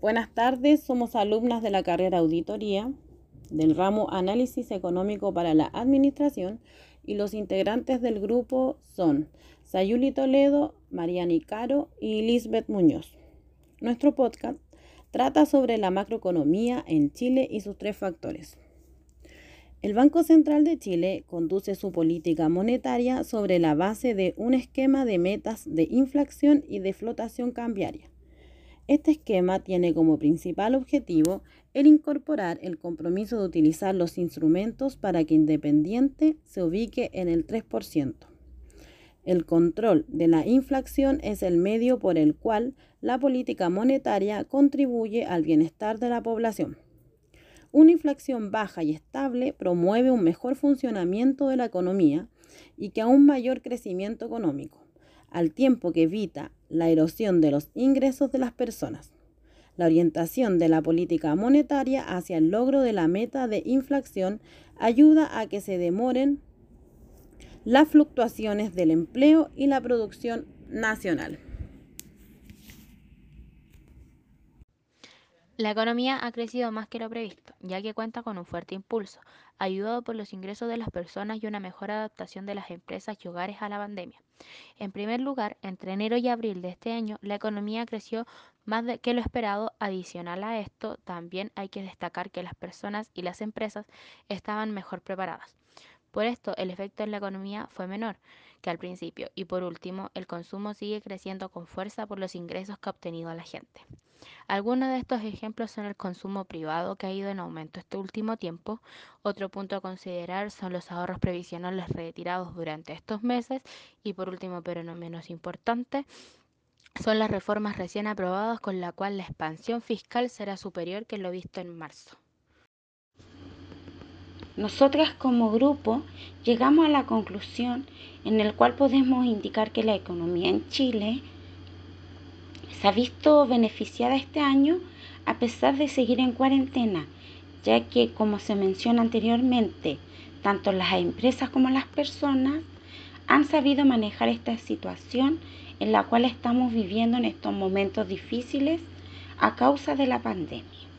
Buenas tardes, somos alumnas de la carrera Auditoría del ramo Análisis Económico para la Administración y los integrantes del grupo son Sayuli Toledo, Mariani Caro y Lisbeth Muñoz. Nuestro podcast trata sobre la macroeconomía en Chile y sus tres factores. El Banco Central de Chile conduce su política monetaria sobre la base de un esquema de metas de inflación y de flotación cambiaria. Este esquema tiene como principal objetivo el incorporar el compromiso de utilizar los instrumentos para que Independiente se ubique en el 3%. El control de la inflación es el medio por el cual la política monetaria contribuye al bienestar de la población. Una inflación baja y estable promueve un mejor funcionamiento de la economía y que un mayor crecimiento económico al tiempo que evita la erosión de los ingresos de las personas. La orientación de la política monetaria hacia el logro de la meta de inflación ayuda a que se demoren las fluctuaciones del empleo y la producción nacional. La economía ha crecido más que lo previsto, ya que cuenta con un fuerte impulso, ayudado por los ingresos de las personas y una mejor adaptación de las empresas y hogares a la pandemia. En primer lugar, entre enero y abril de este año, la economía creció más de que lo esperado. Adicional a esto, también hay que destacar que las personas y las empresas estaban mejor preparadas. Por esto, el efecto en la economía fue menor que al principio. Y por último, el consumo sigue creciendo con fuerza por los ingresos que ha obtenido la gente. Algunos de estos ejemplos son el consumo privado que ha ido en aumento este último tiempo. Otro punto a considerar son los ahorros previsionales retirados durante estos meses. Y por último, pero no menos importante, son las reformas recién aprobadas con la cual la expansión fiscal será superior que lo visto en marzo. Nosotras como grupo llegamos a la conclusión en el cual podemos indicar que la economía en Chile se ha visto beneficiada este año a pesar de seguir en cuarentena, ya que como se menciona anteriormente, tanto las empresas como las personas han sabido manejar esta situación en la cual estamos viviendo en estos momentos difíciles a causa de la pandemia.